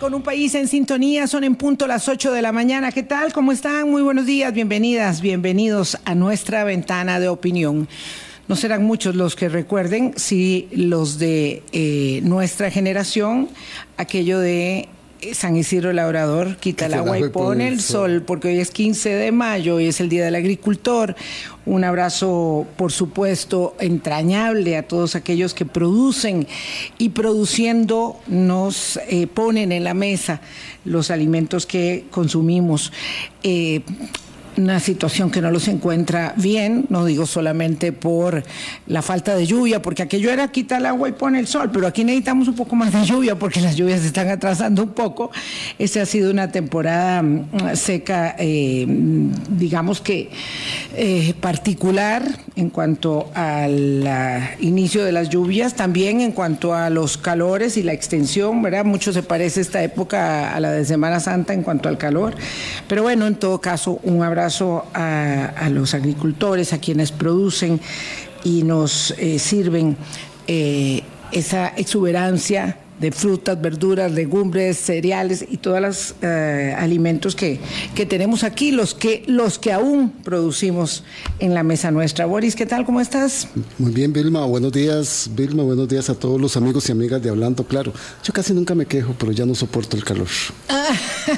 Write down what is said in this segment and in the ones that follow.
Con un país en sintonía, son en punto las 8 de la mañana. ¿Qué tal? ¿Cómo están? Muy buenos días, bienvenidas, bienvenidos a nuestra ventana de opinión. No serán muchos los que recuerden, si los de eh, nuestra generación, aquello de San Isidro Labrador, quita el agua y pone el sol, porque hoy es 15 de mayo, hoy es el Día del Agricultor. Un abrazo, por supuesto, entrañable a todos aquellos que producen y produciendo nos eh, ponen en la mesa los alimentos que consumimos. Eh, una situación que no los encuentra bien, no digo solamente por la falta de lluvia, porque aquello era quita el agua y pone el sol, pero aquí necesitamos un poco más de lluvia porque las lluvias se están atrasando un poco. Esta ha sido una temporada mm, seca, eh, digamos que eh, particular en cuanto al inicio de las lluvias, también en cuanto a los calores y la extensión, ¿verdad? Mucho se parece esta época a la de Semana Santa en cuanto al calor, pero bueno, en todo caso, un abrazo a, los agricultores, a quienes producen y nos eh, sirven eh, esa exuberancia de frutas, verduras, legumbres, cereales y todos los eh, alimentos que, que, tenemos aquí, los que, los que aún producimos en la mesa nuestra. Boris, ¿qué tal? ¿Cómo estás? Muy bien, Vilma. Buenos días, Vilma. Buenos días a todos los amigos y amigas de Hablando Claro. Yo casi nunca me quejo, pero ya no soporto el calor. Ah.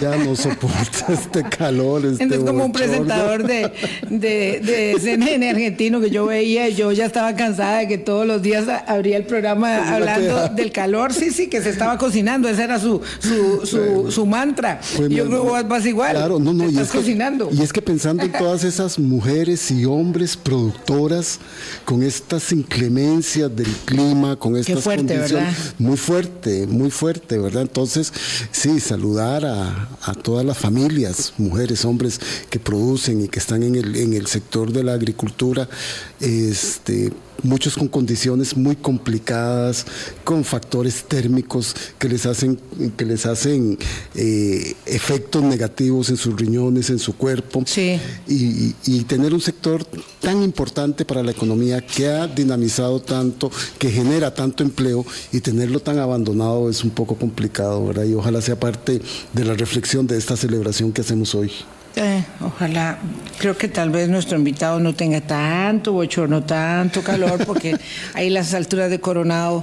Ya no soporto este calor. Este Entonces, como un presentador de, de, de CNN argentino que yo veía, yo ya estaba cansada de que todos los días abría el programa hablando del calor. Sí, sí, que se estaba cocinando, ese era su, su, su, mantra. y yo creo que vas igual. Claro, no, no, y es cocinando. y es que pensando en todas esas mujeres y hombres productoras con estas inclemencias del clima, con estas fuerte, condiciones. ¿verdad? Muy fuerte, muy fuerte, ¿verdad? Entonces, sí, saludar a, a todas las familias, mujeres, hombres que producen y que están en el, en el sector de la agricultura, este muchos con condiciones muy complicadas, con factores térmicos que les hacen, que les hacen eh, efectos negativos en sus riñones, en su cuerpo. Sí. Y, y, tener un sector tan importante para la economía que ha dinamizado tanto, que genera tanto empleo y tenerlo tan abandonado es un poco complicado, ¿verdad? Y ojalá sea parte de la reflexión de esta celebración que hacemos hoy. Eh, ojalá, creo que tal vez nuestro invitado no tenga tanto bochorno, tanto calor, porque ahí las alturas de Coronado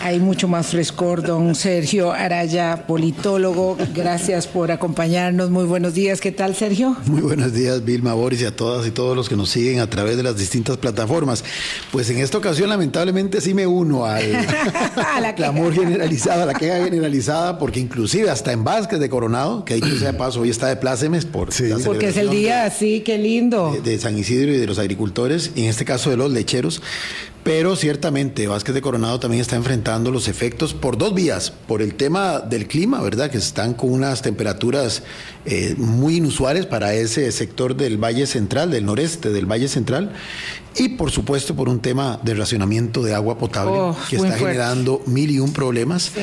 hay mucho más frescor. Don Sergio Araya, politólogo, gracias por acompañarnos. Muy buenos días. ¿Qué tal, Sergio? Muy buenos días, Vilma Boris, y a todas y todos los que nos siguen a través de las distintas plataformas. Pues en esta ocasión, lamentablemente, sí me uno al la clamor generalizada, a la queja generalizada, porque inclusive hasta en Vázquez de Coronado, que dicho sea paso, hoy está de plácemes por. Sí porque es el día, sí, qué lindo. De, San Isidro y de los agricultores, y en este caso de los lecheros. Pero ciertamente Vázquez de Coronado también está enfrentando los efectos por dos vías, por el tema del clima, ¿verdad? Que están con unas temperaturas eh, muy inusuales para ese sector del Valle Central, del noreste del Valle Central, y por supuesto por un tema de racionamiento de agua potable Oh, que está fuerte. generando mil y un problemas. Sí.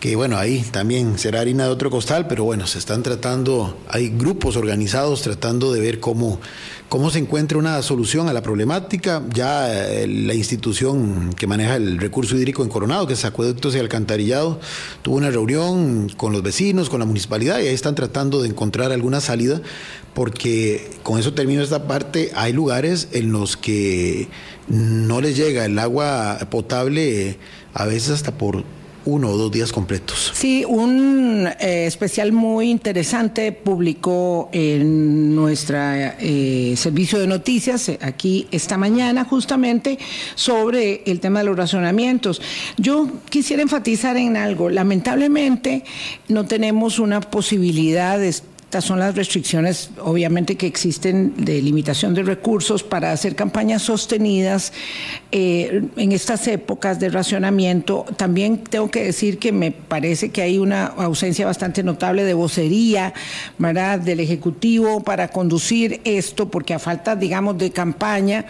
Que bueno, ahí también será harina de otro costal, pero bueno, se están tratando, hay grupos organizados tratando de ver cómo, cómo se encuentra una solución a la problemática. Ya eh, la institución que maneja el recurso hídrico en Coronado, que es Acueductos y Alcantarillado, tuvo una reunión con los vecinos, con la municipalidad, y ahí están tratando de encontrar alguna salida, porque con eso termino esta parte, hay lugares en los que no les llega el agua potable, eh, a veces hasta por uno o dos días completos. Sí, un eh, especial muy interesante publicó en nuestra eh, servicio de noticias eh, aquí esta mañana justamente sobre el tema de los racionamientos. Yo quisiera enfatizar en algo. Lamentablemente no tenemos una posibilidad de estas son las restricciones, obviamente, que existen de limitación de recursos para hacer campañas sostenidas eh, en estas épocas de racionamiento. También tengo que decir que me parece que hay una ausencia bastante notable de vocería, ¿verdad?, del Ejecutivo para conducir esto, porque a falta, digamos, de campaña,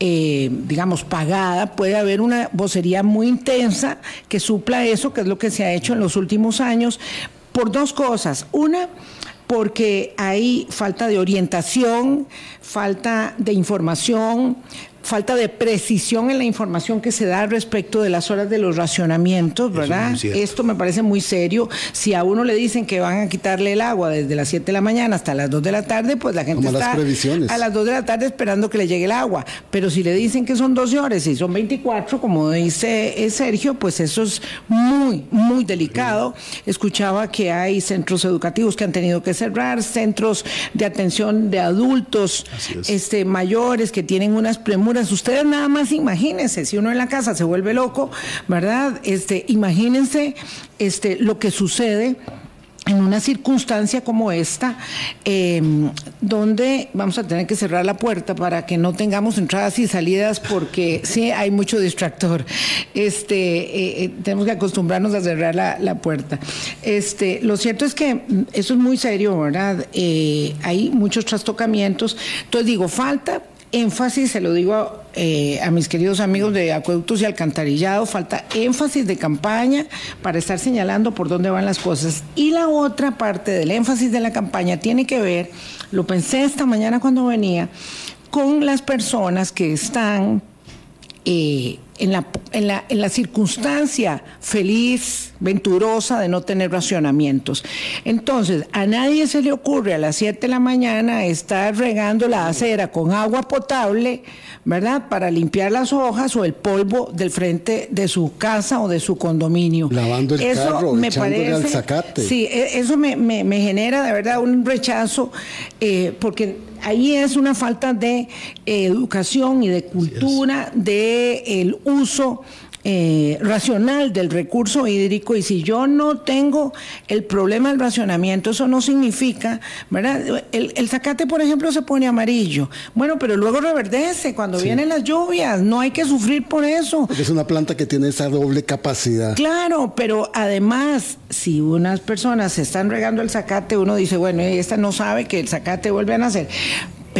eh, digamos, pagada, puede haber una vocería muy intensa que supla eso, que es lo que se ha hecho en los últimos años, por dos cosas. Una, porque hay falta de orientación, falta de información, falta de precisión en la información que se da respecto de las horas de los racionamientos, ¿verdad? Esto me parece muy serio. Si a uno le dicen que van a quitarle el agua desde las 7 de la mañana hasta las 2 de la tarde, pues la gente está a las 2 de la tarde esperando que le llegue el agua. Pero si le dicen que son 12 horas y son 24, como dice eh, Sergio, pues eso es muy, muy delicado. Escuchaba que hay centros educativos que han tenido que cerrar, centros de atención de adultos este, mayores que tienen unas premuras Ustedes nada más imagínense, si uno en la casa se vuelve loco, ¿verdad? Este, imagínense este, lo que sucede en una circunstancia como esta, em, donde vamos a tener que cerrar la puerta para que no tengamos entradas y salidas, porque sí hay mucho distractor. Este, eh, eh, tenemos que acostumbrarnos a cerrar la, puerta. Este, lo cierto es que eso es muy serio, ¿verdad? Eh, hay muchos trastocamientos. Entonces digo, falta énfasis, se lo digo eh, a mis queridos amigos de acueductos y alcantarillado, falta énfasis de campaña para estar señalando por dónde van las cosas. Y la otra parte del énfasis de la campaña tiene que ver, lo pensé esta mañana cuando venía, con las personas que están eh, en, la, en, la, en, la, circunstancia feliz, venturosa de no tener racionamientos. Entonces, a nadie se le ocurre a las 7 de la mañana estar regando la acera con agua potable, ¿verdad? Para limpiar las hojas o el polvo del frente de su casa o de su condominio. Lavando el eso carro, me parece, al zacate. Sí, e, eso me, me, me, genera de verdad un rechazo, eh, porque ahí es una falta de eh, educación y de cultura de el uso eh, racional del recurso hídrico y si yo no tengo el problema del racionamiento, eso no significa, ¿verdad? El, zacate, por ejemplo, se pone amarillo. Bueno, pero luego reverdece cuando vienen las lluvias, no hay que sufrir por eso. Porque es una planta que tiene esa doble capacidad. Claro, pero además, si unas personas se están regando el zacate, uno dice, bueno, esta no sabe que el zacate vuelve a nacer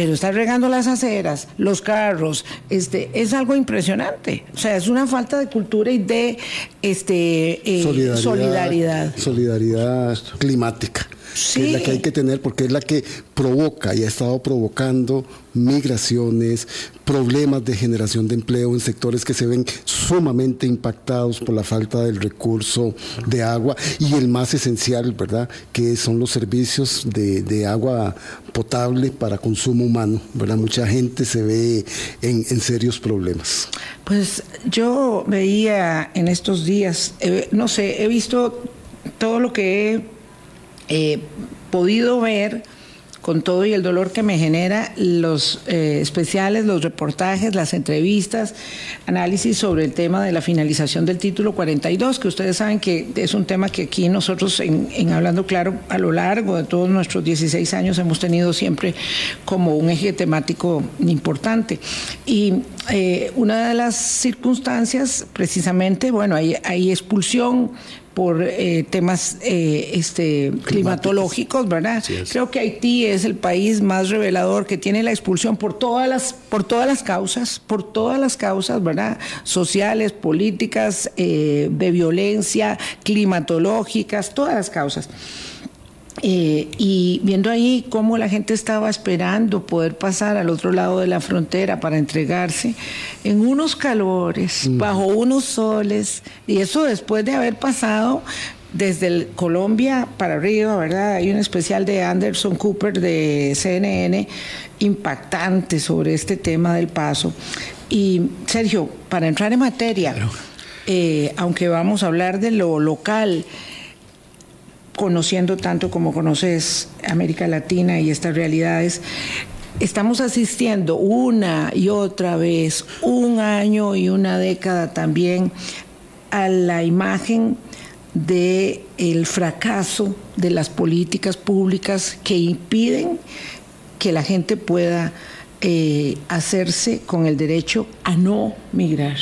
pero está regando las aceras, los carros, este, es algo impresionante. O sea, es una falta de cultura y de este, eh, solidaridad. Solidaridad climática es la que hay que tener porque es la que provoca y ha estado provocando migraciones, problemas de generación de empleo en sectores que se ven sumamente impactados por la falta del recurso de agua y el más esencial, ¿verdad?, que son los servicios de, agua potable para consumo humano, ¿verdad? Mucha gente se ve en, serios problemas. Pues yo veía en estos días, eh, no sé, he visto todo lo que he he podido ver con todo y el dolor que me genera los eh, especiales, los reportajes, las entrevistas, análisis sobre el tema de la finalización del título 42, que ustedes saben que es un tema que aquí nosotros en, Hablando Claro a lo largo de todos nuestros 16 años hemos tenido siempre como un eje temático importante. Y eh, una de las circunstancias, precisamente, bueno, hay expulsión por eh, temas eh, este, climatológicos, ¿verdad? Creo que Haití es el país más revelador que tiene la expulsión por todas las, por todas las causas, por todas las causas, ¿verdad? Sociales, políticas, eh, de violencia, climatológicas, todas las causas. Eh, y viendo ahí cómo la gente estaba esperando poder pasar al otro lado de la frontera para entregarse en unos calores, bajo unos soles, y eso después de haber pasado desde Colombia para arriba, ¿verdad? Hay un especial de Anderson Cooper de CNN impactante sobre este tema del paso. Y Sergio, para entrar en materia, eh, aunque vamos a hablar de lo local, conociendo tanto como conoces América Latina y estas realidades, estamos asistiendo una y otra vez, un año y una década también, a la imagen de fracaso de las políticas públicas que impiden que la gente pueda eh, hacerse con el derecho a no migrar.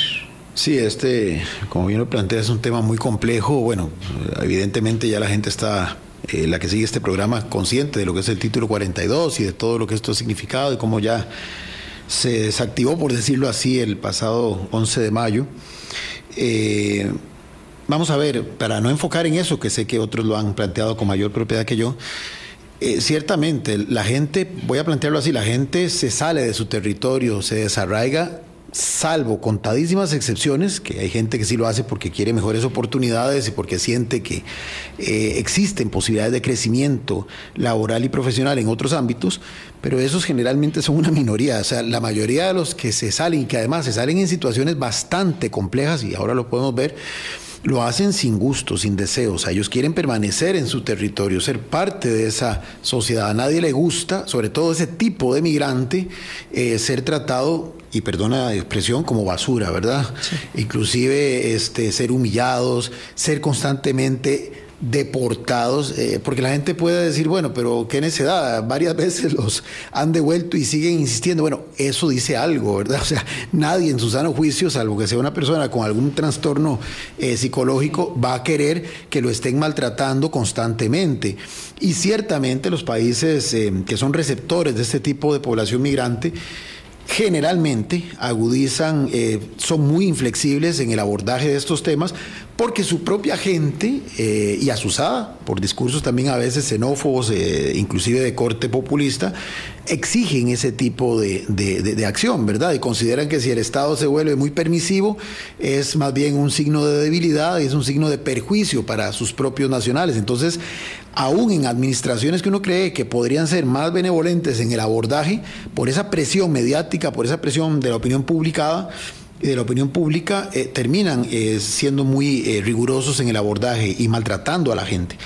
Sí, este, como bien lo plantea, es un tema muy complejo. Bueno, evidentemente ya la gente está, eh, la que sigue este programa, consciente de lo que es el título 42 y de todo lo que esto ha significado y cómo ya se desactivó, por decirlo así, el pasado 11 de mayo. Eh, vamos a ver, para no enfocar en eso, que sé que otros lo han planteado con mayor propiedad que yo, eh, ciertamente la gente, voy a plantearlo así, la gente se sale de su territorio, se desarraiga salvo contadísimas excepciones, que hay gente que sí lo hace porque quiere mejores oportunidades y porque siente que eh, existen posibilidades de crecimiento laboral y profesional en otros ámbitos, pero esos generalmente son una minoría. O sea, la mayoría de los que se salen y que además se salen en situaciones bastante complejas, y ahora lo podemos ver, lo hacen sin gusto, sin deseos. Ellos quieren permanecer en su territorio, ser parte de esa sociedad. A nadie le gusta, sobre todo ese tipo de migrante, eh, ser tratado y perdona la expresión, como basura, ¿verdad? Inclusive este, ser humillados, ser constantemente deportados, eh, porque la gente puede decir, bueno, pero qué necesidad, varias veces los han devuelto y siguen insistiendo. Bueno, eso dice algo, ¿verdad? O sea, nadie en su sano juicio, salvo que sea una persona con algún trastorno eh, psicológico, va a querer que lo estén maltratando constantemente. Y ciertamente los países eh, que son receptores de este tipo de población migrante, generalmente agudizan, son muy inflexibles en el abordaje de estos temas porque su propia gente, eh, y asusada por discursos también a veces xenófobos, eh, inclusive de corte populista, exigen ese tipo de, de, acción, ¿verdad? Y consideran que si el Estado se vuelve muy permisivo, es más bien un signo de debilidad y es un signo de perjuicio para sus propios nacionales. Entonces, aún en administraciones que uno cree que podrían ser más benevolentes en el abordaje, por esa presión mediática, por esa presión de la opinión publicada, de la opinión pública eh, terminan eh, siendo muy eh, rigurosos en el abordaje y maltratando a la gente.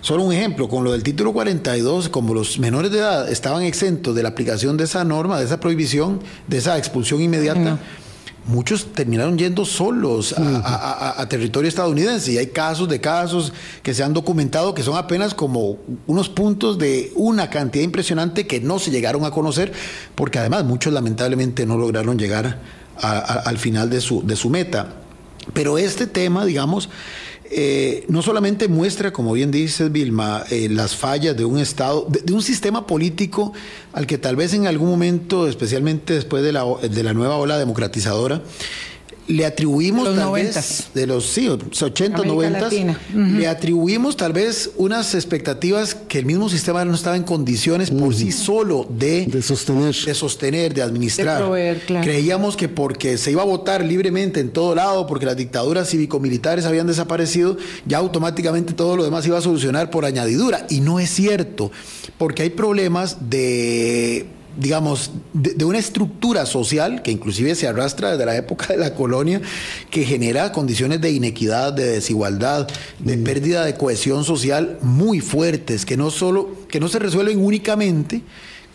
Solo un ejemplo, con lo del título 42, como los menores de edad estaban exentos de la aplicación de esa norma, de esa prohibición, de esa expulsión inmediata, muchos terminaron yendo solos a, a, territorio estadounidense. Y hay casos de casos que se han documentado que son apenas como unos puntos de una cantidad impresionante que no se llegaron a conocer, porque además muchos lamentablemente no lograron llegar al final de su, de su meta. Pero este tema, digamos, eh, no solamente muestra, como bien dices, Vilma, eh, las fallas de un Estado, de, un sistema político al que tal vez en algún momento, especialmente después de la, de la nueva ola democratizadora, le atribuimos tal vez de los sí, 80, 90, le atribuimos tal vez unas expectativas que el mismo sistema no estaba en condiciones por sí solo de, de sostener, de sostener, de administrar. Creíamos que porque se iba a votar libremente en todo lado, porque las dictaduras cívico-militares habían desaparecido, ya automáticamente todo lo demás iba a solucionar por añadidura. Y no es cierto, porque hay problemas de digamos, de, una estructura social que inclusive se arrastra desde la época de la colonia, que genera condiciones de inequidad, de desigualdad, de mm. pérdida de cohesión social muy fuertes, que no solo, que no se resuelven únicamente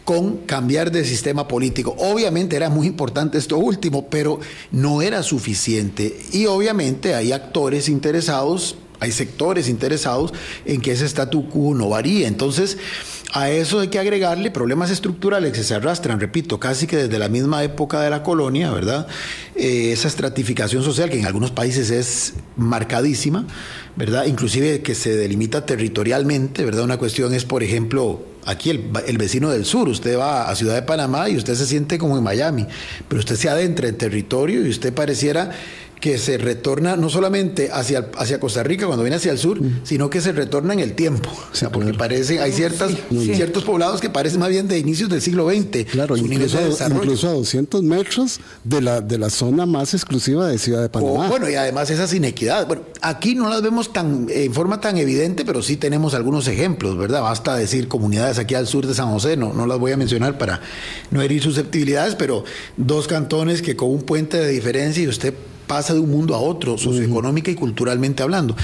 con cambiar de sistema político. Obviamente era muy importante esto último, pero no era suficiente. Y obviamente hay actores interesados, hay sectores interesados en que ese statu quo no varíe. Entonces, a eso hay que agregarle problemas estructurales que se arrastran, repito, casi que desde la misma época de la colonia, ¿verdad? Eh, esa estratificación social que en algunos países es marcadísima, ¿verdad? Inclusive que se delimita territorialmente, ¿verdad? Una cuestión es, por ejemplo, aquí el, el, vecino del sur, usted va a Ciudad de Panamá y usted se siente como en Miami, pero usted se adentra en territorio y usted pareciera que se retorna no solamente hacia, hacia Costa Rica cuando viene hacia el sur, sino que se retorna en el tiempo. O sea, porque parece, hay ciertas, ciertos poblados que parecen más bien de inicios del siglo XX. Claro, incluso, a 200 metros de la, de la zona más exclusiva de Ciudad de Panamá. bueno, y además esas inequidades. Bueno, aquí no las vemos tan en forma tan evidente, pero sí tenemos algunos ejemplos, ¿verdad? Basta decir comunidades aquí al sur de San José, no, no las voy a mencionar para no herir susceptibilidades, pero dos cantones que con un puente de diferencia y usted pasa de un mundo a otro, socioeconómica y culturalmente hablando.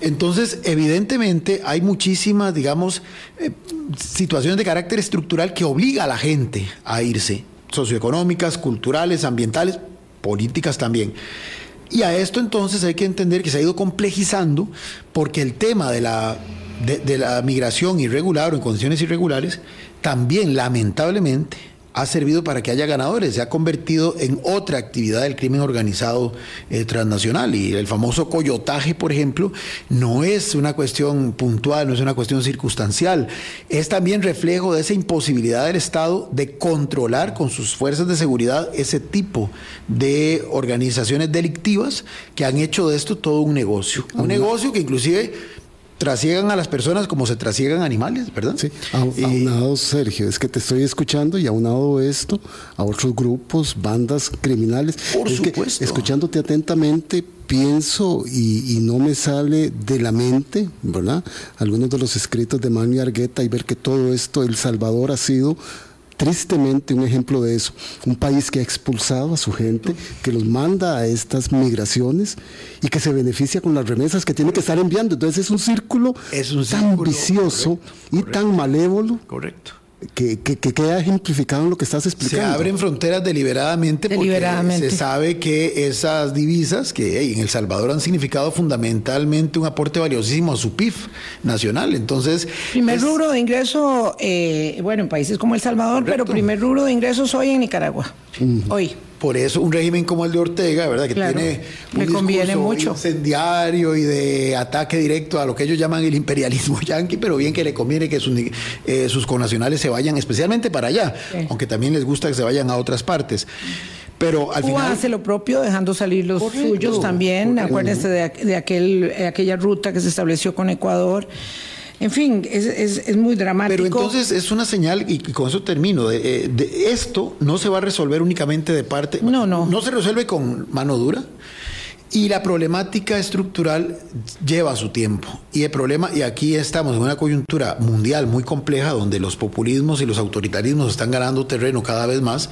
Entonces, evidentemente, hay muchísimas, digamos, eh, situaciones de carácter estructural que obliga a la gente a irse, socioeconómicas, culturales, ambientales, políticas también. Y a esto entonces hay que entender que se ha ido complejizando porque el tema de la, de la migración irregular o en condiciones irregulares también lamentablemente ha servido para que haya ganadores, se ha convertido en otra actividad del crimen organizado eh, transnacional. Y el famoso coyotaje, por ejemplo, no es una cuestión puntual, no es una cuestión circunstancial, es también reflejo de esa imposibilidad del Estado de controlar con sus fuerzas de seguridad ese tipo de organizaciones delictivas que han hecho de esto todo un negocio. Un negocio que inclusive trasiegan a las personas como se trasiegan animales, ¿verdad? Sí, aunado, Sergio, es que te estoy escuchando y aunado esto a otros grupos, bandas criminales. Por es supuesto. Que, escuchándote atentamente, pienso y, no me sale de la mente, ¿verdad? Algunos de los escritos de Manuel Argueta y ver que todo esto, El Salvador ha sido tristemente un ejemplo de eso. Un país que ha expulsado a su gente, que los manda a estas migraciones y que se beneficia con las remesas que tiene que estar enviando. Entonces es un círculo tan vicioso y tan malévolo. Correcto que, queda ejemplificado en lo que estás explicando. Se abren fronteras deliberadamente, porque se sabe que esas divisas que en El Salvador han significado fundamentalmente un aporte valiosísimo a su PIB nacional. Entonces, primer rubro de ingreso, eh, bueno, en países como El Salvador, pero primer rubro de ingresos hoy en Nicaragua. Hoy. Por eso un régimen como el de Ortega, ¿verdad? Que tiene un conviene mucho. incendiario y de ataque directo a lo que ellos llaman el imperialismo yanqui, pero bien que le conviene que sus, eh, sus connacionales se vayan especialmente para allá, aunque también les gusta que se vayan a otras partes. Pero al Cuba final. hace lo propio, dejando salir los suyos también. Acuérdense de, de, aquel, aquella ruta que se estableció con Ecuador. En fin, es, es, muy dramático. Pero entonces es una señal, y con eso termino, de, eh, de, esto no se va a resolver únicamente de parte... No, no. No se resuelve con mano dura. Y la problemática estructural lleva su tiempo. Y el problema, y aquí estamos en una coyuntura mundial muy compleja, donde los populismos y los autoritarismos están ganando terreno cada vez más,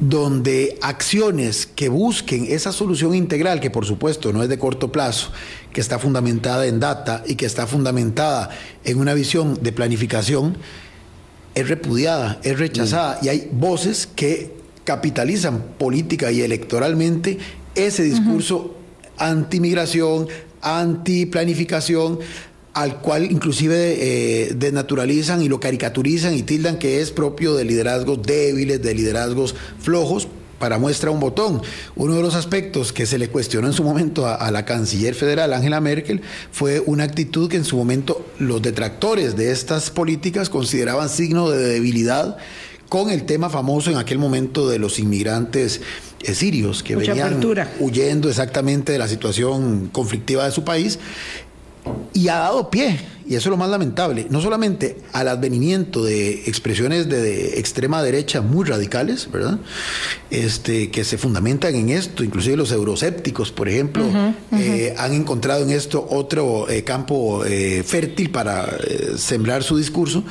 donde acciones que busquen esa solución integral, que por supuesto no es de corto plazo, que está fundamentada en data y que está fundamentada en una visión de planificación, es repudiada, es rechazada. Y hay voces que capitalizan política y electoralmente ese discurso anti-migración, anti-planificación, al cual inclusive eh, desnaturalizan y lo caricaturizan y tildan que es propio de liderazgos débiles, de liderazgos flojos, para muestra un botón. Uno de los aspectos que se le cuestionó en su momento a, la canciller federal Angela Merkel fue una actitud que en su momento los detractores de estas políticas consideraban signo de debilidad con el tema famoso en aquel momento de los inmigrantes eh, sirios que venían huyendo exactamente de la situación conflictiva de su país y ha dado pie, y eso es lo más lamentable, no solamente al advenimiento de expresiones de, extrema derecha muy radicales, ¿verdad? Este, que se fundamentan en esto, inclusive los eurosépticos, por ejemplo, eh, han encontrado en esto otro eh, campo fértil para sembrar su discurso,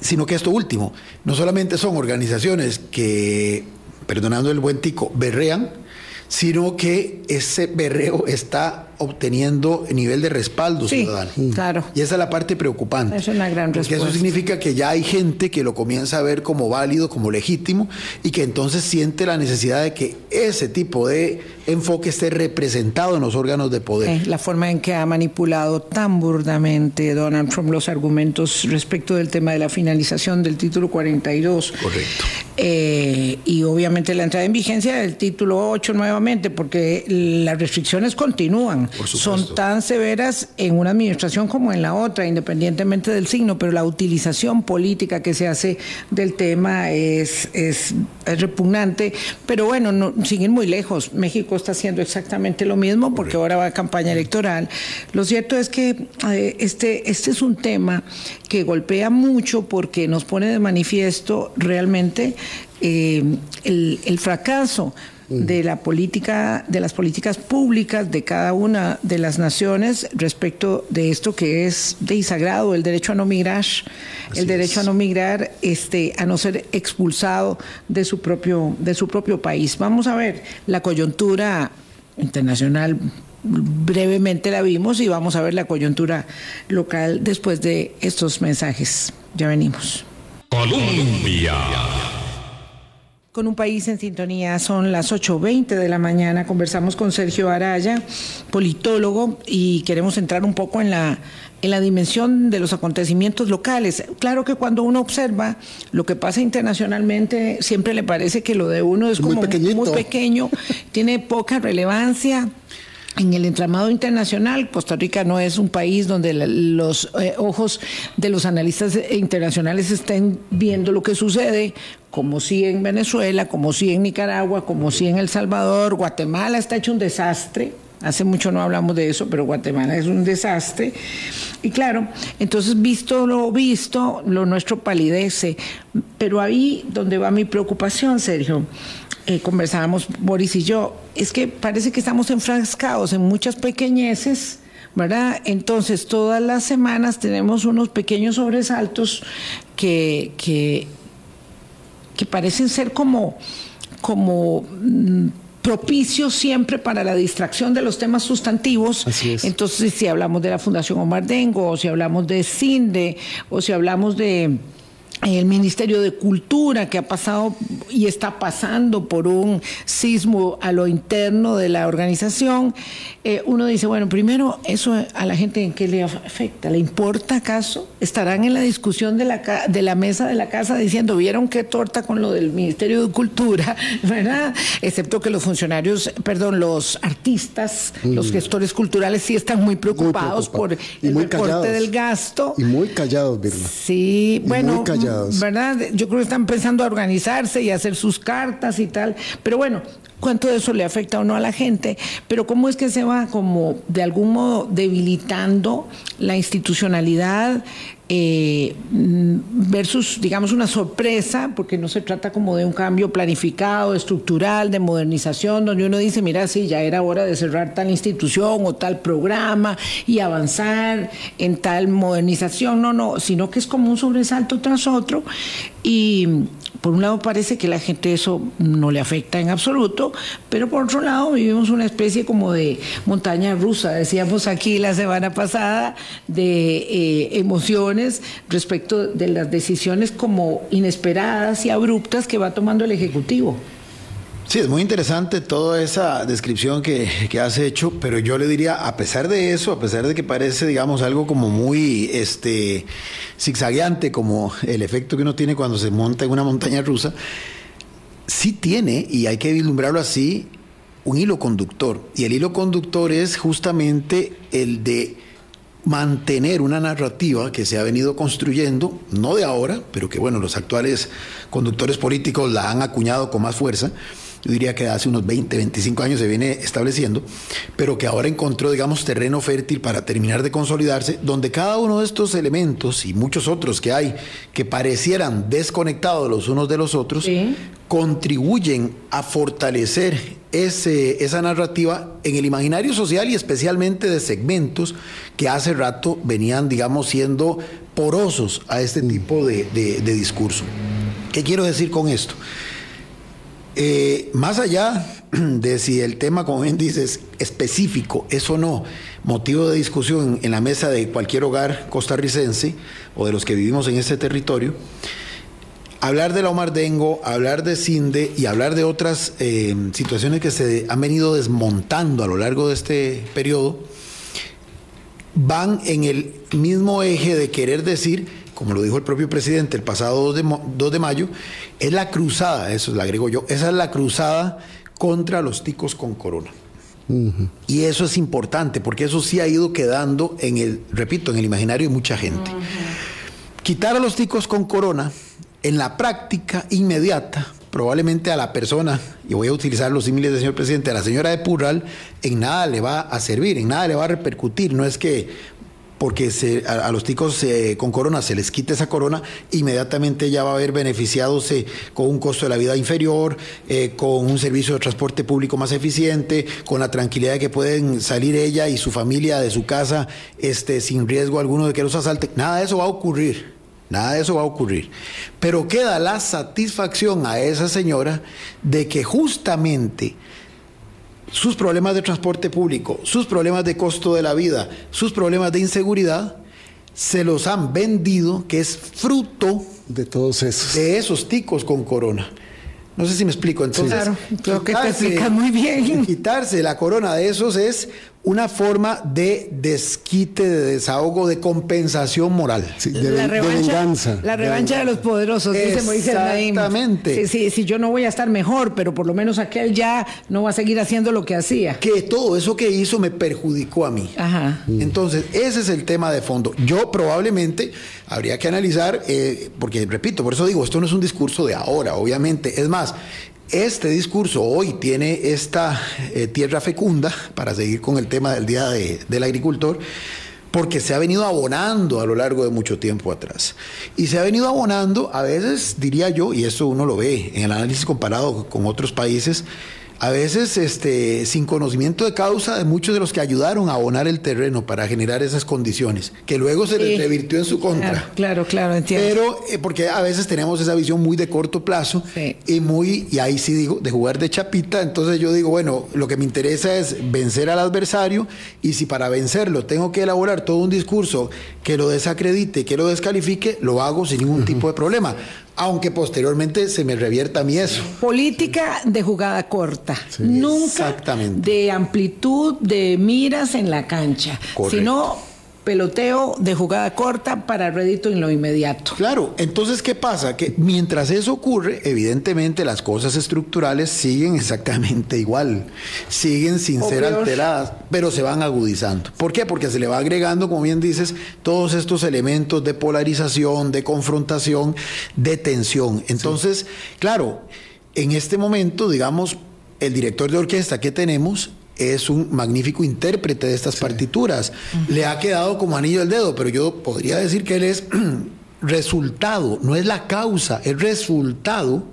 sino que esto último, no solamente son organizaciones que perdonando el buen tico, berrean, sino que ese berreo está obteniendo nivel de respaldo ciudadano. Claro. Y esa es la parte preocupante. Es una gran porque eso significa que ya hay gente que lo comienza a ver como válido, como legítimo, y que entonces siente la necesidad de que ese tipo de enfoque esté representado en los órganos de poder. la forma en que ha manipulado tan burdamente Donald Trump los argumentos respecto del tema de la finalización del título 42. Correcto. Eh, y obviamente la entrada en vigencia del título 8 nuevamente, porque las restricciones continúan son tan severas en una administración como en la otra, independientemente del signo, pero la utilización política que se hace del tema es, es, repugnante. Pero bueno, no, siguen muy lejos. México está haciendo exactamente lo mismo porque ahora va a campaña electoral. Lo cierto es que eh, este, este es un tema que golpea mucho porque nos pone de manifiesto realmente eh, el, el fracaso de la política, de las políticas públicas de cada una de las naciones respecto de esto que es de sagrado, el derecho a no migrar, el derecho a no migrar, este, a no ser expulsado de su propio, de su propio país. Vamos a ver la coyuntura internacional brevemente la vimos y vamos a ver la coyuntura local después de estos mensajes. Ya venimos. Colombia con un país en sintonía. Son las 8.20 de la mañana. Conversamos con Sergio Araya, politólogo, y queremos entrar un poco en la, en la dimensión de los acontecimientos locales. Claro que cuando uno observa lo que pasa internacionalmente, siempre le parece que lo de uno es como muy pequeño, tiene poca relevancia en el entramado internacional, Costa Rica no es un país donde los eh, ojos de los analistas internacionales estén viendo lo que sucede, como si en Venezuela, como si en Nicaragua, como si en El Salvador, Guatemala está hecho un desastre, Hace mucho no hablamos de eso, pero Guatemala es un desastre. Y claro, entonces visto lo visto, lo nuestro palidece. Pero ahí donde va mi preocupación, Sergio, eh, conversábamos Boris y yo, es que parece que estamos enfrascados en muchas pequeñeces, ¿verdad? Entonces todas las semanas tenemos unos pequeños sobresaltos que, que, que parecen ser como, como mm, propicio siempre para la distracción de los temas sustantivos. Entonces, si hablamos de la Fundación Omar Dengo, o si hablamos de CINDE, o si hablamos de el Ministerio de Cultura que ha pasado y está pasando por un sismo a lo interno de la organización, eh, uno dice, bueno, primero, eso a la gente en qué le afecta, ¿le importa acaso? ¿Estarán en la discusión de la, de la mesa de la casa diciendo, vieron qué torta con lo del Ministerio de Cultura, ¿verdad? Excepto que los funcionarios, perdón, los artistas, los mm. gestores culturales sí están muy preocupados por el recorte del gasto. Y muy callados, Birma. Sí, bueno. ¿Verdad? Yo creo que están pensando a organizarse y hacer sus cartas y tal. Pero bueno, cuánto de eso le afecta o no a la gente, pero cómo es que se va como de algún modo debilitando la institucionalidad eh, versus, digamos, una sorpresa, porque no se trata como de un cambio planificado, estructural, de modernización, donde uno dice, mira, sí, ya era hora de cerrar tal institución o tal programa y avanzar en tal modernización, no, no, sino que es como un sobresalto tras otro y por un lado parece que la gente eso no le afecta en absoluto, pero por otro lado vivimos una especie como de montaña rusa, decíamos aquí la semana pasada, de eh, emociones respecto de las decisiones como inesperadas y abruptas que va tomando el Ejecutivo. Sí, es muy interesante toda esa descripción que, has hecho, pero yo le diría, a pesar de eso, a pesar de que parece, digamos, algo como muy este, zigzagueante, como el efecto que uno tiene cuando se monta en una montaña rusa, sí tiene, y hay que vislumbrarlo así, un hilo conductor. Y el hilo conductor es justamente el de mantener una narrativa que se ha venido construyendo, no de ahora, pero que bueno, los actuales conductores políticos la han acuñado con más fuerza, yo diría que hace unos 20, 25 años se viene estableciendo, pero que ahora encontró, digamos, terreno fértil para terminar de consolidarse, donde cada uno de estos elementos y muchos otros que hay que parecieran desconectados los unos de los otros, contribuyen a fortalecer ese, esa narrativa en el imaginario social y especialmente de segmentos que hace rato venían, digamos, siendo porosos a este tipo de, de discurso. ¿Qué quiero decir con esto? Eh, más allá de si el tema, como bien dices, específico, eso no, motivo de discusión en la mesa de cualquier hogar costarricense o de los que vivimos en ese territorio, hablar de la Omardengo, hablar de CINDE y hablar de otras eh, situaciones que se han venido desmontando a lo largo de este periodo, van en el mismo eje de querer decir como lo dijo el propio presidente el pasado 2 de, mayo, es la cruzada, eso le agrego yo, esa es la cruzada contra los ticos con corona. Y eso es importante porque eso sí ha ido quedando en el, repito, en el imaginario de mucha gente. Quitar a los ticos con corona, en la práctica inmediata, probablemente a la persona, y voy a utilizar los símiles del señor presidente, a la señora de Purral, en nada le va a servir, en nada le va a repercutir. No es que porque a, los ticos eh, con corona se les quita esa corona, inmediatamente ya va a haber beneficiadose con un costo de la vida inferior, eh, con un servicio de transporte público más eficiente, con la tranquilidad de que pueden salir ella y su familia de su casa este, sin riesgo alguno de que los asalte. Nada de eso va a ocurrir. Nada de eso va a ocurrir. Pero queda la satisfacción a esa señora de que justamente sus problemas de transporte público, sus problemas de costo de la vida, sus problemas de inseguridad, se los han vendido, que es fruto de todos esos. De esos ticos con corona. No sé si me explico. Entonces, claro, creo que te explica muy bien. Quitarse la corona de esos es una forma de desquite, de desahogo, de compensación moral. de, la revancha, La revancha de, los poderosos, dice Moisés Exactamente. Sí, sí, yo no voy a estar mejor, pero por lo menos aquel ya no va a seguir haciendo lo que hacía. Que todo eso que hizo me perjudicó a mí. Ajá. Entonces, ese es el tema de fondo. Yo probablemente habría que analizar, eh, porque repito, por eso digo, esto no es un discurso de ahora, obviamente. Es más, este discurso hoy tiene esta eh, tierra fecunda, para seguir con el tema del Día del Agricultor, porque se ha venido abonando a lo largo de mucho tiempo atrás. Y se ha venido abonando, a veces diría yo, y eso uno lo ve en el análisis comparado con otros países, a veces este, sin conocimiento de causa de muchos de los que ayudaron a abonar el terreno para generar esas condiciones, que luego se les revirtió en su contra. Claro, claro, entiendo. Pero eh, porque a veces tenemos esa visión muy de corto plazo y muy, y ahí sí digo, de jugar de chapita, entonces yo digo, bueno, lo que me interesa es vencer al adversario y si para vencerlo tengo que elaborar todo un discurso que lo desacredite, que lo descalifique, lo hago sin ningún tipo de problema aunque posteriormente se me revierta a mí eso. Política de jugada corta, nunca de amplitud de miras en la cancha, sino peloteo de jugada corta para rédito en lo inmediato. Claro, entonces ¿qué pasa? Que mientras eso ocurre, evidentemente las cosas estructurales siguen exactamente igual, siguen sin ser alteradas, pero se van agudizando. ¿Por qué? Porque se le va agregando, como bien dices, todos estos elementos de polarización, de confrontación, de tensión. Entonces, claro, en este momento, digamos, el director de orquesta que tenemos es un magnífico intérprete de estas partituras. Le ha quedado como anillo al dedo, pero yo podría decir que él es resultado, no es la causa, es resultado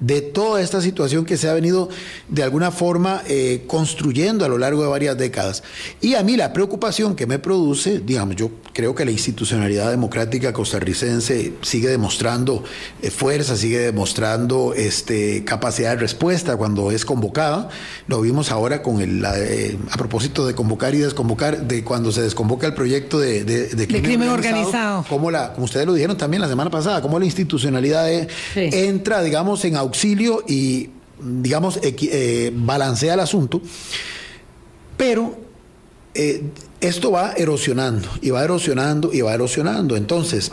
de toda esta situación que se ha venido de alguna forma eh, construyendo a lo largo de varias décadas. Y a mí la preocupación que me produce, digamos, yo creo que la institucionalidad democrática costarricense sigue demostrando eh, fuerza, sigue demostrando este, capacidad de respuesta cuando es convocada. Lo vimos ahora con el, eh, a propósito de convocar y desconvocar, de cuando se desconvoca el proyecto de, crimen, organizado. Como, la, como ustedes lo dijeron también la semana pasada, como la institucionalidad entra, digamos, en auxilio y, digamos, eh, balancea el asunto, pero eh, esto va erosionando y va erosionando y va erosionando. Entonces,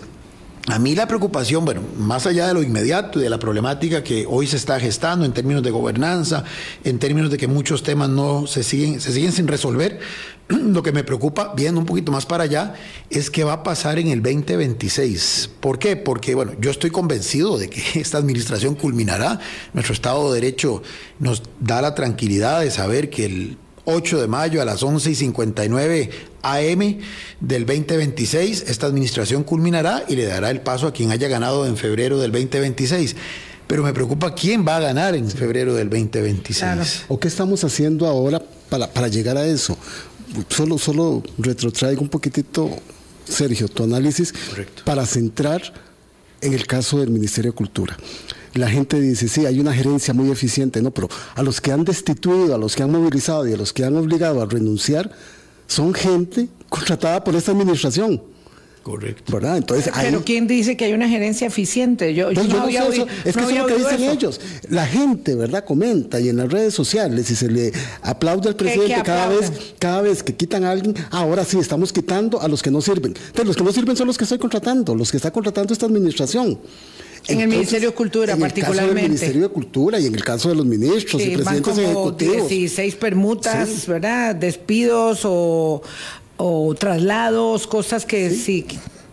a mí la preocupación, bueno, más allá de lo inmediato y de la problemática que hoy se está gestando en términos de gobernanza, en términos de que muchos temas no se siguen, se siguen sin resolver, lo que me preocupa, viendo un poquito más para allá, es qué va a pasar en el 2026. ¿Por qué? Porque, bueno, yo estoy convencido de que esta administración culminará. Nuestro Estado de Derecho nos da la tranquilidad de saber que el 8 de mayo a las 11 y 59 AM del 2026. Esta administración culminará y le dará el paso a quien haya ganado en febrero del 2026. Pero me preocupa quién va a ganar en febrero del 2026. ¿O qué estamos haciendo ahora para, para llegar a eso? Solo, solo retrotraigo un poquitito, Sergio, tu análisis para centrar en el caso del Ministerio de Cultura la gente dice, sí, hay una gerencia muy eficiente, no, pero a los que han destituido, a los que han movilizado y a los que han obligado a renunciar, son gente contratada por esta administración. Correcto. ¿Verdad? Entonces, Pero ¿quién dice que hay una gerencia eficiente? Yo, pues no, había oído, Es que eso es lo que dicen ellos. La gente, ¿verdad? Comenta y en las redes sociales y se le aplaude al presidente cada vez, cada vez que quitan a alguien. ahora sí, estamos quitando a los que no sirven. Entonces, los que no sirven son los que estoy contratando, los que está contratando esta administración. En el Ministerio de Cultura, particularmente. En el Ministerio de Cultura y en el caso de los ministros y presidentes van como ejecutivos. 16 permutas, ¿verdad? Despidos o, traslados, cosas que sí.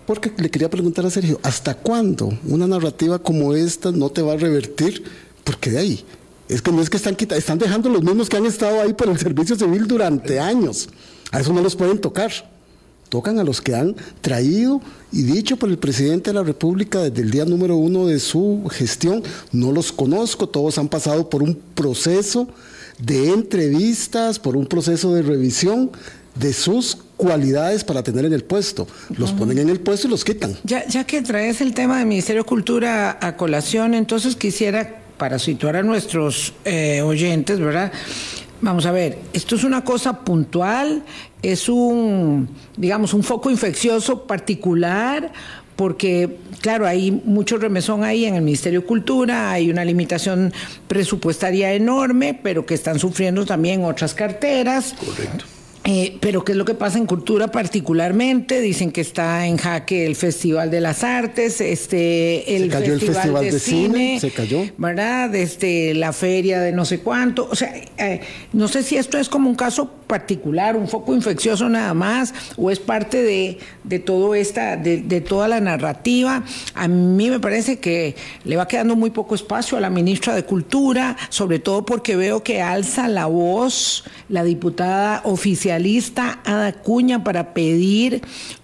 Porque le quería preguntar a Sergio, ¿hasta cuándo una narrativa como esta no te va a revertir? Porque de ahí, es que no es que están quitando, están dejando los mismos que han estado ahí por el servicio civil durante años. A eso no los pueden tocar tocan a los que han traído y dicho por el presidente de la República desde el día número uno de su gestión. No los conozco, todos han pasado por un proceso de entrevistas, por un proceso de revisión de sus cualidades para tener en el puesto. Los ponen en el puesto y los quitan. Ya, ya que traes el tema del Ministerio de Cultura a colación, entonces quisiera, para situar a nuestros eh, oyentes, ¿verdad? Vamos a ver, esto es una cosa puntual, es un, digamos, un foco infeccioso particular, porque, claro, hay mucho remesón ahí en el Ministerio de Cultura, hay una limitación presupuestaria enorme, pero que están sufriendo también otras carteras. Correcto. Eh, pero ¿qué es lo que pasa en cultura particularmente? Dicen que está en jaque el Festival de las Artes, este, el, se cayó festival, el Festival de, de cine, se cayó. ¿verdad? Este, la feria de no sé cuánto. O sea, eh, no sé si esto es como un caso particular, un foco infeccioso nada más, o es parte de, de todo esta, de, de toda la narrativa. A mí me parece que le va quedando muy poco espacio a la ministra de Cultura, sobre todo porque veo que alza la voz la diputada oficial lista Ada Cuña para pedir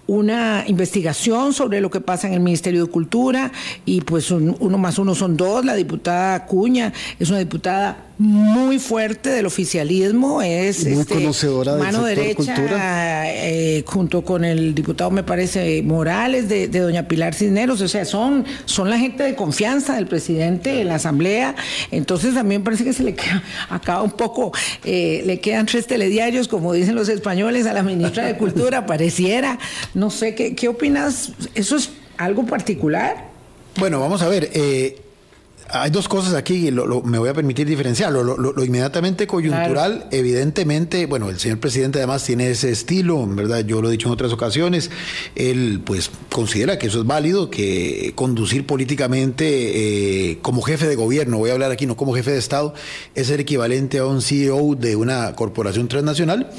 una investigación sobre lo que pasa en el Ministerio de Cultura y pues un, uno más uno son dos. La diputada Cuña es una diputada muy fuerte del oficialismo, es muy este, conocedora mano derecha cultura. eh, junto con el diputado me parece Morales de, de, doña Pilar Cisneros, o sea, son, son la gente de confianza del presidente en la asamblea, entonces también parece que se le queda acá un poco, eh, le quedan tres telediarios, como dicen los españoles, a la ministra de Cultura, pareciera. No sé, ¿qué, qué opinas? ¿Eso es algo particular? Bueno, vamos a ver. Eh, hay dos cosas aquí, lo, lo, me voy a permitir diferenciarlo. Lo, lo inmediatamente coyuntural, claro. evidentemente, bueno, el señor presidente además tiene ese estilo, en verdad, yo lo he dicho en otras ocasiones, él pues considera que eso es válido, que conducir políticamente eh, como jefe de gobierno, voy a hablar aquí no como jefe de Estado, es el equivalente a un CEO de una corporación transnacional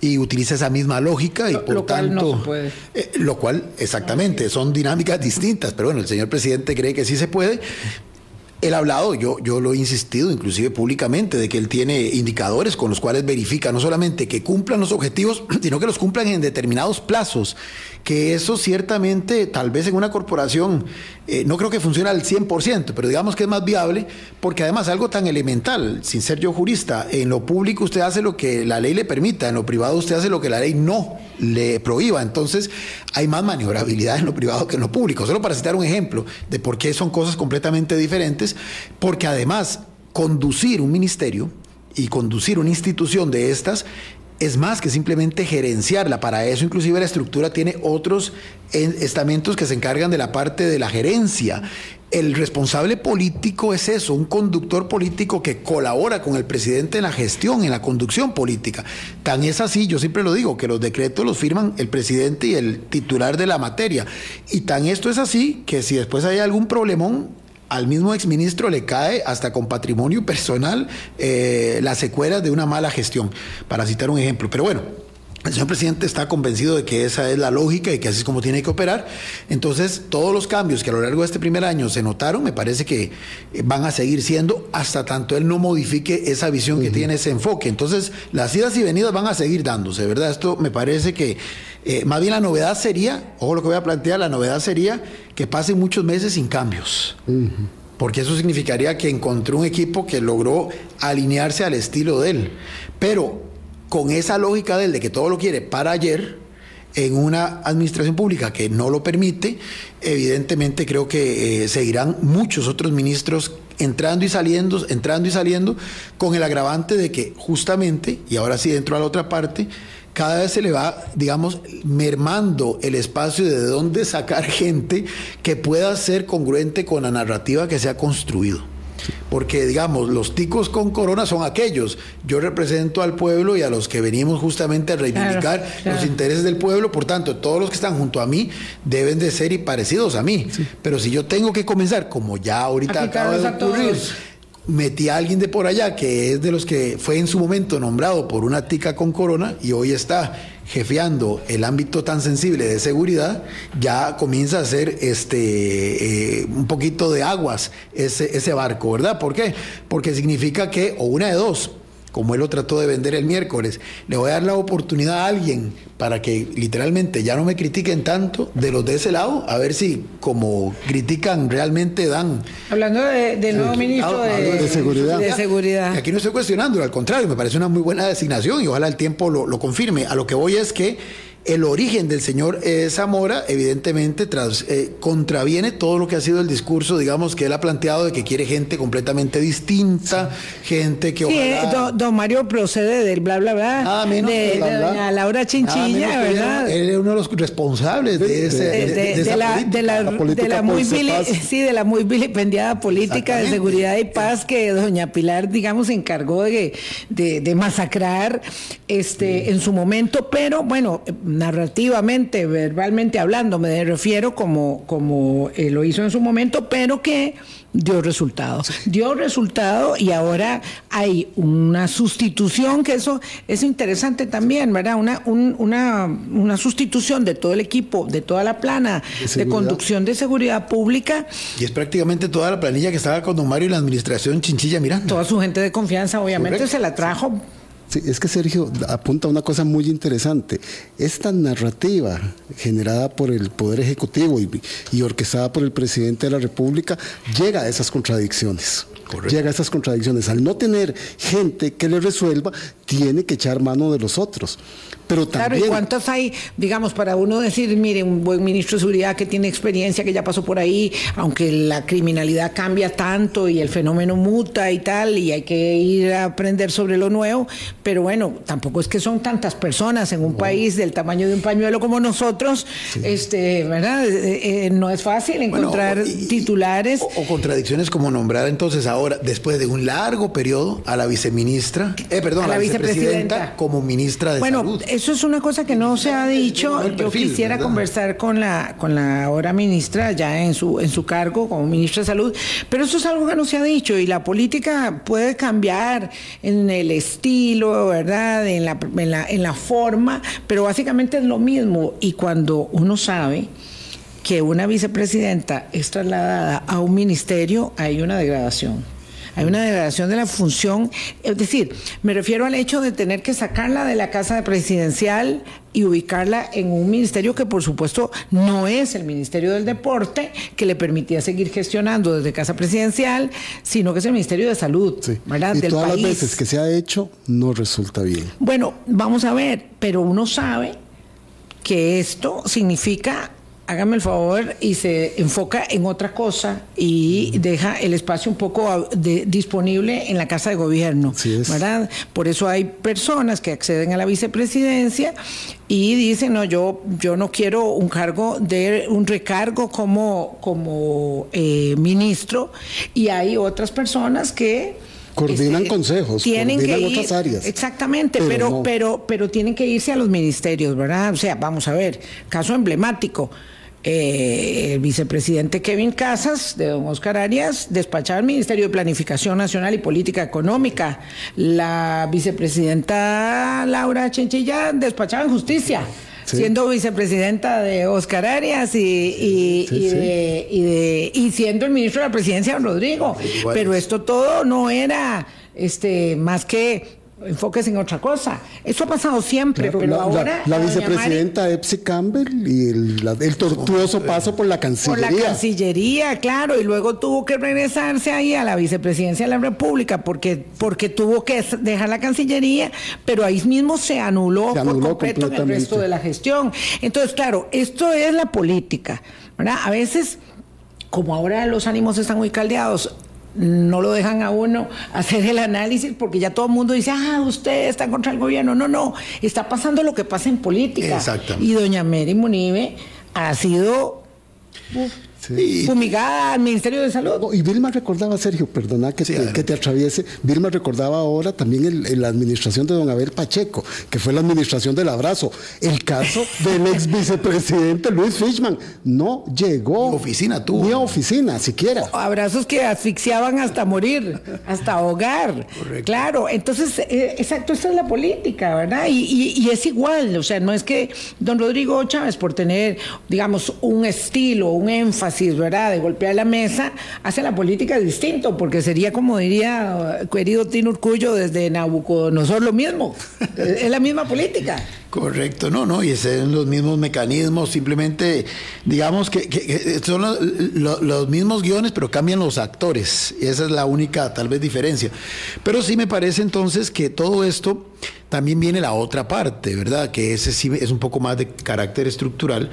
y utiliza esa misma lógica y por tanto... Cual no se puede. Eh, lo cual, exactamente, son dinámicas distintas, pero bueno, el señor presidente cree que sí se puede. Él ha hablado, yo, yo lo he insistido inclusive públicamente, de que él tiene indicadores con los cuales verifica no solamente que cumplan los objetivos, sino que los cumplan en determinados plazos. Que eso ciertamente, tal vez en una corporación, eh, no creo que funcione al 100%, pero digamos que es más viable, porque además algo tan elemental, sin ser yo jurista, en lo público usted hace lo que la ley le permita, en lo privado usted hace lo que la ley no le prohíba. Entonces hay más maniobrabilidad en lo privado que en lo público. Solo para citar un ejemplo de por qué son cosas completamente diferentes, porque además conducir un ministerio y conducir una institución de estas es más que simplemente gerenciarla. Para eso inclusive la estructura tiene otros estamentos que se encargan de la parte de la gerencia. El responsable político es eso, un conductor político que colabora con el presidente en la gestión, en la conducción política. Tan es así, yo siempre lo digo, que los decretos los firman el presidente y el titular de la materia. Y tan esto es así que si después hay algún problemón, al mismo exministro le cae hasta con patrimonio personal eh, las secuelas de una mala gestión, para citar un ejemplo. Pero bueno, el señor presidente está convencido de que esa es la lógica y que así es como tiene que operar. Entonces, todos los cambios que a lo largo de este primer año se notaron, me parece que van a seguir siendo hasta tanto él no modifique esa visión uh -huh. que tiene, ese enfoque. Entonces, las idas y venidas van a seguir dándose, ¿verdad? Esto me parece que eh, más bien la novedad sería, ojo lo que voy a plantear, la novedad sería que pasen muchos meses sin cambios. Uh -huh. Porque eso significaría que encontró un equipo que logró alinearse al estilo de él. Pero con esa lógica de él de que todo lo quiere para ayer, en una administración pública que no lo permite, evidentemente creo que eh, seguirán muchos otros ministros entrando y saliendo, entrando y saliendo, con el agravante de que justamente, y ahora sí dentro a la otra parte, cada vez se le va, digamos, mermando el espacio de dónde sacar gente que pueda ser congruente con la narrativa que se ha construido. Porque, digamos, los ticos con corona son aquellos. Yo represento al pueblo y a los que venimos justamente a reivindicar claro, claro. los intereses del pueblo. Por tanto, todos los que están junto a mí deben de ser y parecidos a mí. Sí. Pero si yo tengo que comenzar, como ya ahorita acaba de ocurrir, metí a alguien de por allá que es de los que fue en su momento nombrado por una tica con corona y hoy está jefeando el ámbito tan sensible de seguridad, ya comienza a ser este, eh, un poquito de aguas ese, ese barco, ¿verdad? ¿Por qué? Porque significa que, o una de dos, como él lo trató de vender el miércoles, le voy a dar la oportunidad a alguien para que literalmente ya no me critiquen tanto de los de ese lado, a ver si como critican realmente dan. Hablando del de nuevo sí, ministro de, de, de, seguridad. de, seguridad. Aquí no estoy cuestionando, al contrario, me parece una muy buena designación y ojalá el tiempo lo, lo confirme. A lo que voy es que el origen del señor eh, Zamora, evidentemente, tras, eh, contraviene todo lo que ha sido el discurso, digamos, que él ha planteado de que quiere gente completamente distinta, gente que sí, eh, don, Mario procede del bla, bla, bla. Ah, menos de, doña Laura Chinchilla, ¿verdad? Él es uno de los responsables de, ese, de, la, de la, de la muy sí, de la muy vilipendiada política de seguridad y paz que doña Pilar, digamos, se encargó de, de, masacrar este, en su momento, pero bueno, narrativamente, verbalmente hablando, me refiero como, como eh, lo hizo en su momento, pero que dio resultado. Dio resultado y ahora hay una sustitución, que eso es interesante también, ¿verdad? Una, una, una sustitución de todo el equipo, de toda la plana de, conducción de seguridad pública. Y es prácticamente toda la planilla que estaba con Don Mario y la administración Chinchilla Miranda. Toda su gente de confianza, obviamente, se la trajo Sí, es que Sergio apunta a una cosa muy interesante. Esta narrativa generada por el Poder Ejecutivo y, y orquestada por el Presidente de la República llega a esas contradicciones. Llega a esas contradicciones. Al no tener gente que le resuelva, tiene que echar mano de los otros. Pero también... Claro, ¿y cuántos hay, digamos, para uno decir, mire, un buen ministro de seguridad que tiene experiencia, que ya pasó por ahí, aunque la criminalidad cambia tanto y el fenómeno muta y tal, y hay que ir a aprender sobre lo nuevo, pero bueno, tampoco es que son tantas personas en un país del tamaño de un pañuelo como nosotros, este, ¿verdad? Eh, eh, no es fácil encontrar titulares. O, contradicciones como nombrar entonces ahora, después de un largo periodo, a la viceministra, eh, perdón, a la, vicepresidenta, como ministra de bueno, Salud. Eso es una cosa que no se ha dicho. Yo quisiera conversar con la con la ahora ministra ya en su en su cargo como ministra de Salud, pero eso es algo que no se ha dicho y la política puede cambiar en el estilo, ¿verdad? En la, en la, en la forma, pero básicamente es lo mismo y cuando uno sabe que una vicepresidenta es trasladada a un ministerio, hay una degradación. Hay una degradación de la función, es decir, me refiero al hecho de tener que sacarla de la casa presidencial y ubicarla en un ministerio que por supuesto no es el Ministerio del Deporte, que le permitía seguir gestionando desde casa presidencial, sino que es el Ministerio de Salud, ¿verdad? Y todas las veces que se ha hecho no resulta bien. Bueno, vamos a ver, pero uno sabe que esto significa hágame el favor y se enfoca en otra cosa y deja el espacio un poco disponible en la Casa de Gobierno, ¿verdad? Por eso hay personas que acceden a la vicepresidencia y dicen, no, yo, yo no quiero un cargo de un recargo como, como eh, ministro y hay otras personas que coordinan este, consejos, tienen que otras áreas. Exactamente, pero, pero, pero tienen que irse a los ministerios, ¿verdad? O sea, vamos a ver, caso emblemático. Eh, el vicepresidente Kevin Casas, de don Oscar Arias, despachaba al Ministerio de Planificación Nacional y Política Económica. La vicepresidenta Laura Chinchilla despachaba en Justicia. siendo vicepresidenta de Oscar Arias y, y, siendo el ministro de la presidencia don Rodrigo. Pero esto todo no era este más que enfóquese en otra cosa. Eso ha pasado siempre, pero ahora... La, vicepresidenta Epsi Campbell y el, tortuoso paso por la Cancillería. Por la Cancillería, claro, y luego tuvo que regresarse ahí a la vicepresidencia de la República porque, porque tuvo que dejar la Cancillería, pero ahí mismo se anuló, por completo en el resto de la gestión. Entonces, claro, esto es la política, ¿verdad? A veces como ahora los ánimos están muy caldeados, no lo dejan a uno hacer el análisis porque ya todo el mundo dice, ah, usted está contra el gobierno. No, no, está pasando lo que pasa en política. Y doña Mary Munive ha sido fumigada al Ministerio de Salud. y Vilma recordaba, Sergio, perdona que, te, que te atraviese, Vilma recordaba ahora también la administración de don Abel Pacheco, que fue la administración del abrazo. El caso del ex vicepresidente Luis Fishman no llegó. Ni oficina tuvo. Ni oficina, siquiera. Abrazos que asfixiaban hasta morir, hasta ahogar. Claro, entonces, eh, exacto, esta es la política, ¿verdad? Y, y es igual, o sea, no es que don Rodrigo Chávez, por tener, digamos, un estilo, un énfasis, ¿verdad?, de golpear la mesa, hace la política distinto, porque sería como diría querido Tino Urcullo desde Nabucodonosor lo mismo, es la misma política. Correcto, no, no, y son los mismos mecanismos, simplemente digamos que, son los, mismos guiones, pero cambian los actores, y esa es la única tal vez diferencia. Pero sí me parece entonces que todo esto también viene la otra parte, ¿verdad? Que ese sí es un poco más de carácter estructural.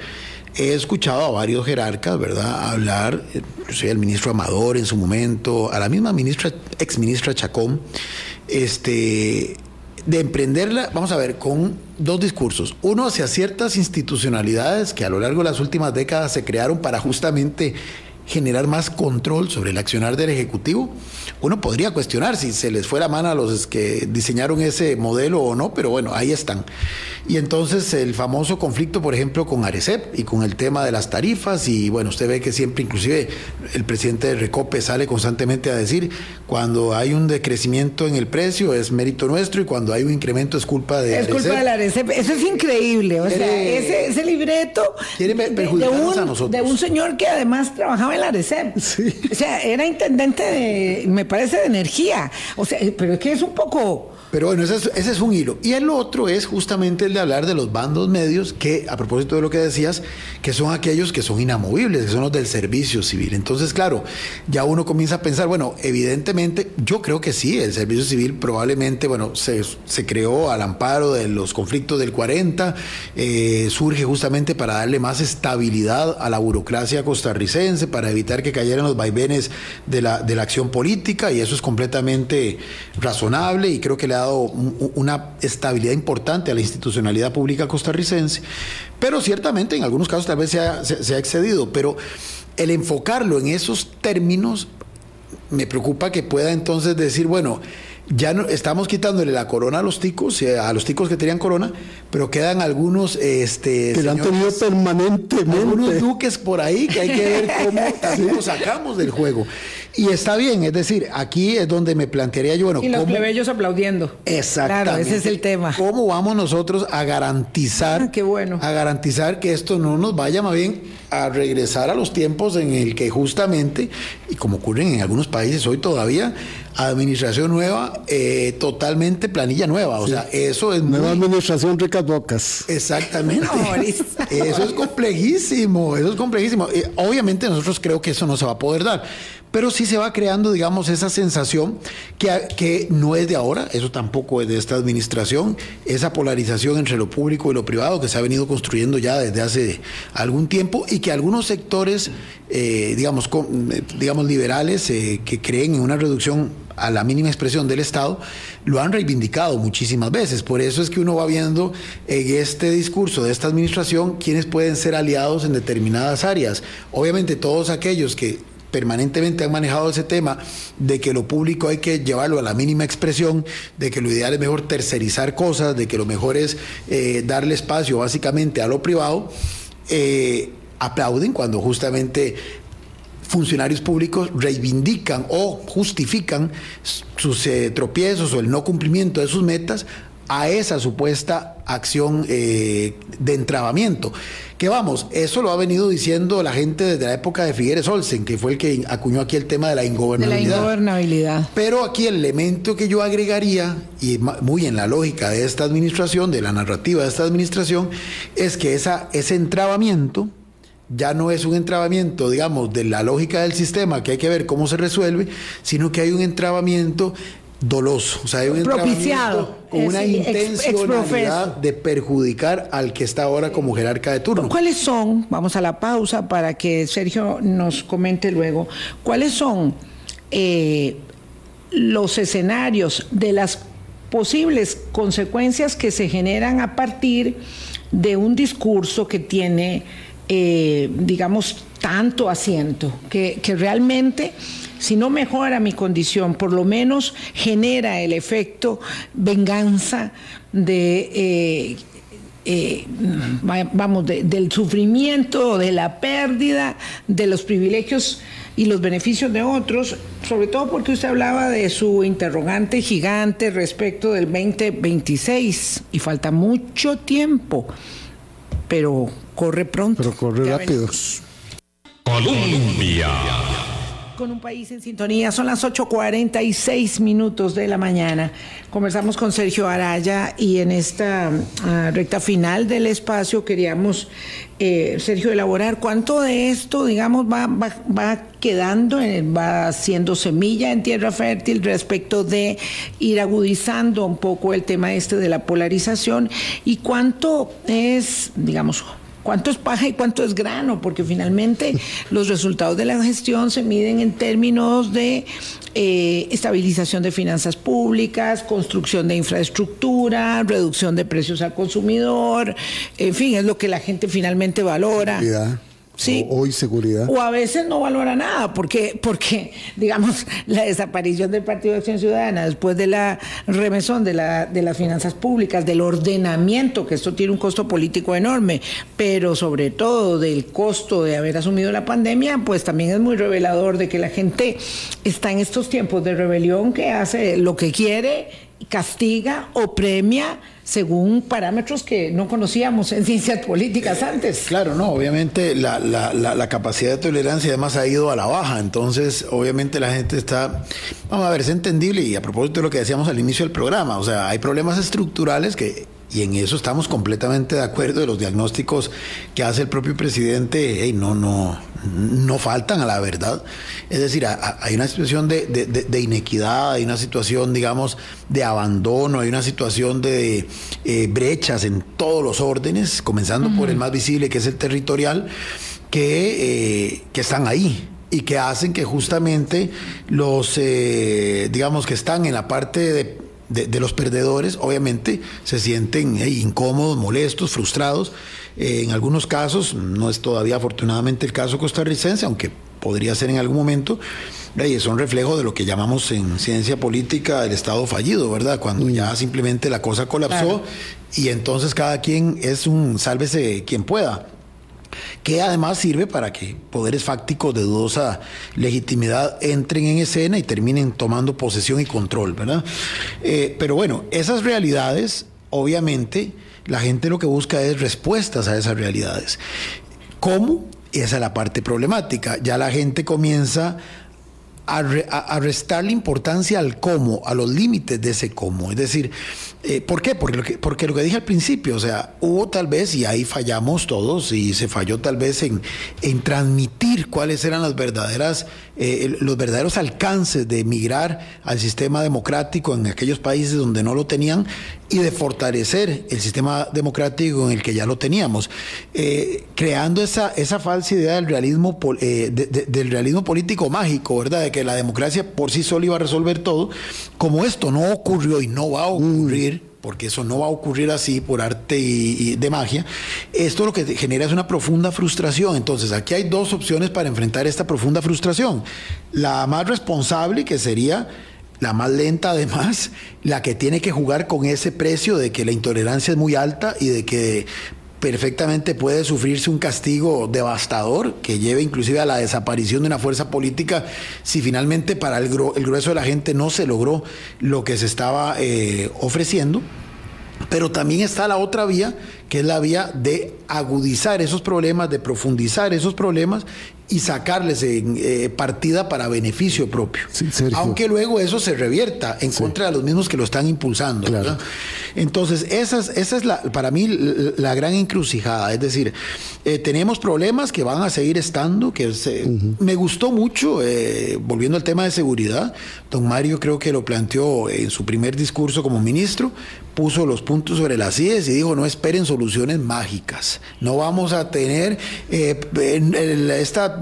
He escuchado a varios jerarcas, ¿verdad?, hablar, soy el ministro Amador en su momento, a la misma ministra, ex ministra Chacón, este, de emprenderla, vamos a ver, con dos discursos. Uno hacia ciertas institucionalidades que a lo largo de las últimas décadas se crearon para justamente generar más control sobre el accionar del Ejecutivo. Uno podría cuestionar si se les fue la mano a los que diseñaron ese modelo o no, pero bueno, ahí están. Y entonces el famoso conflicto, por ejemplo, con Arecep y con el tema de las tarifas, y bueno, usted ve que siempre, inclusive el presidente de Recope sale constantemente a decir, cuando hay un decrecimiento en el precio es mérito nuestro y cuando hay un incremento es culpa de Es culpa de Arecep. Eso es increíble, o sea, ese, libreto quiere de, un, a nosotros. de un señor que además trabajaba en la Arecep. O sea, era intendente de, me parece, de energía. O sea, pero es que es un poco pero bueno, ese es, un hilo. Y el otro es justamente el de hablar de los bandos medios, que a propósito de lo que decías, que son aquellos que son inamovibles, que son los del servicio civil. Entonces, claro, ya uno comienza a pensar, bueno, evidentemente, yo creo que sí, el servicio civil probablemente, bueno, se, creó al amparo de los conflictos del 40, eh, surge justamente para darle más estabilidad a la burocracia costarricense, para evitar que cayeran los vaivenes de la, de la acción política, y eso es completamente razonable y creo que le ha una estabilidad importante a la institucionalidad pública costarricense, pero ciertamente en algunos casos tal vez se ha, se ha excedido, pero el enfocarlo en esos términos me preocupa que pueda entonces decir, bueno, ya no, estamos quitándole la corona a los ticos, eh, a los ticos que tenían corona, pero quedan algunos este que han tenido permanentemente algunos duques por ahí que hay que ver cómo también los sacamos del juego. Y está bien, es decir, aquí es donde me plantearía yo, bueno, y los plebeyos aplaudiendo. Exactamente. Claro, ese es el tema. ¿Cómo vamos nosotros a garantizar ah, qué bueno. a garantizar que esto no nos vaya más bien a regresar a los tiempos en el que justamente y como ocurren en algunos países hoy todavía administración nueva, eh, totalmente planilla nueva. O sea, eso es. Nueva administración, ricas bocas. Exactamente. eso es complejísimo. Eso es complejísimo. Eh, obviamente, nosotros creo que eso no se va a poder dar pero sí se va creando, digamos, esa sensación que, que no es de ahora, eso tampoco es de esta administración, esa polarización entre lo público y lo privado que se ha venido construyendo ya desde hace algún tiempo y que algunos sectores, eh, digamos, eh, digamos, liberales eh, que creen en una reducción a la mínima expresión del Estado, lo han reivindicado muchísimas veces. Por eso es que uno va viendo en este discurso de esta administración quiénes pueden ser aliados en determinadas áreas. Obviamente todos aquellos que permanentemente han manejado ese tema de que lo público hay que llevarlo a la mínima expresión, de que lo ideal es mejor tercerizar cosas, de que lo mejor es eh, darle espacio básicamente a lo privado, eh, aplauden cuando justamente funcionarios públicos reivindican o justifican sus eh, tropiezos o el no cumplimiento de sus metas a esa supuesta acción de entrabamiento. Que vamos, eso lo ha venido diciendo la gente desde la época de Figueres Olsen, que fue el que acuñó aquí el tema de la ingobernabilidad. De la ingobernabilidad. Pero aquí el elemento que yo agregaría, y muy en la lógica de esta administración, de la narrativa de esta administración, es que esa, ese entrabamiento ya no es un entrabamiento, digamos, de la lógica del sistema, que hay que ver cómo se resuelve, sino que hay un entrabamiento doloso, o sea, hay un propiciado con una intencionalidad de perjudicar al que está ahora como jerarca de turno. ¿Cuáles son? Vamos a la pausa para que Sergio nos comente luego. ¿Cuáles son eh, los escenarios de las posibles consecuencias que se generan a partir de un discurso que tiene, eh, digamos, tanto asiento, que, que realmente si no mejora mi condición, por lo menos genera el efecto venganza de... Eh, eh, vamos, del sufrimiento, de la pérdida, de los privilegios y los beneficios de otros, sobre todo porque usted hablaba de su interrogante gigante respecto del 2026 y falta mucho tiempo, pero corre pronto. Pero corre rápido. Colombia. Con un país en sintonía. Son las 8.46 minutos de la mañana. Conversamos con Sergio Araya y en esta uh, recta final del espacio queríamos, eh, Sergio, elaborar cuánto de esto, digamos, va, va, quedando, eh, va siendo semilla en tierra fértil respecto de ir agudizando un poco el tema este de la polarización y cuánto es, digamos, cuánto es paja y cuánto es grano, porque finalmente los resultados de la gestión se miden en términos de eh, estabilización de finanzas públicas, construcción de infraestructura, reducción de precios al consumidor, en fin, es lo que la gente finalmente valora. Sí. O, hoy seguridad. O a veces no valora nada, porque, porque, digamos, la desaparición del Partido de Acción Ciudadana después de la remesón de, la, de las finanzas públicas, del ordenamiento, que esto tiene un costo político enorme, pero sobre todo del costo de haber asumido la pandemia, pues también es muy revelador de que la gente está en estos tiempos de rebelión que hace lo que quiere, castiga o premia según parámetros que no conocíamos en ciencias políticas antes. Claro, no, obviamente la, la, la, la, capacidad de tolerancia además ha ido a la baja, entonces obviamente la gente está, vamos a ver, es entendible y a propósito de lo que decíamos al inicio del programa, o sea, hay problemas estructurales que y en eso estamos completamente de acuerdo de los diagnósticos que hace el propio presidente, hey, no, no, no faltan a la verdad. Es decir, hay una situación de, de, de inequidad, hay una situación, digamos, de abandono, hay una situación de eh, brechas en todos los órdenes, comenzando uh -huh. por el más visible, que es el territorial, que, eh, que están ahí y que hacen que justamente los, eh, digamos, que están en la parte de de, de, los perdedores, obviamente se sienten incómodos, molestos, frustrados. Eh, en algunos casos, no es todavía afortunadamente el caso costarricense, aunque podría ser en algún momento, eh, son reflejo de lo que llamamos en ciencia política el Estado fallido, ¿verdad? Cuando mm. ya simplemente la cosa colapsó claro. y entonces cada quien es un sálvese quien pueda que además sirve para que poderes fácticos de dudosa legitimidad entren en escena y terminen tomando posesión y control, ¿verdad? Eh, pero bueno, esas realidades, obviamente, la gente lo que busca es respuestas a esas realidades. ¿Cómo? Esa es la parte problemática. Ya la gente comienza a, re, a, restarle importancia al cómo, a los límites de ese cómo. Es decir, eh, ¿por qué? Porque lo, que, porque lo que dije al principio, o sea, hubo tal vez, y ahí fallamos todos, y se falló tal vez en, en transmitir cuáles eran las verdaderas, eh, los verdaderos alcances de migrar al sistema democrático en aquellos países donde no lo tenían y de fortalecer el sistema democrático en el que ya lo teníamos, eh, creando esa, esa falsa idea del realismo, de, de, del realismo político mágico, ¿verdad? De que la democracia por sí sola iba a resolver todo, como esto no ocurrió y no va a ocurrir, mm. porque eso no va a ocurrir así por arte y, y, de magia, esto lo que genera es una profunda frustración. Entonces, aquí hay dos opciones para enfrentar esta profunda frustración. La más responsable, que sería la más lenta además, la que tiene que jugar con ese precio de que la intolerancia es muy alta y de que perfectamente puede sufrirse un castigo devastador que lleve inclusive a la desaparición de una fuerza política si finalmente para el, gru el grueso de la gente no se logró lo que se estaba eh, ofreciendo. Pero también está la otra vía, que es la vía de agudizar esos problemas, de profundizar esos problemas y sacarles en, eh, partida para beneficio propio. Sí, Aunque luego eso se revierta en sí. contra de los mismos que lo están impulsando. Entonces, esa es, esa es la, para mí la gran encrucijada. Es decir, eh, tenemos problemas que van a seguir estando, que se, uh -huh. me gustó mucho, eh, volviendo al tema de seguridad, don Mario creo que lo planteó en su primer discurso como ministro, puso los puntos sobre las IES y dijo, no esperen soluciones mágicas, no vamos a tener eh, en, en esta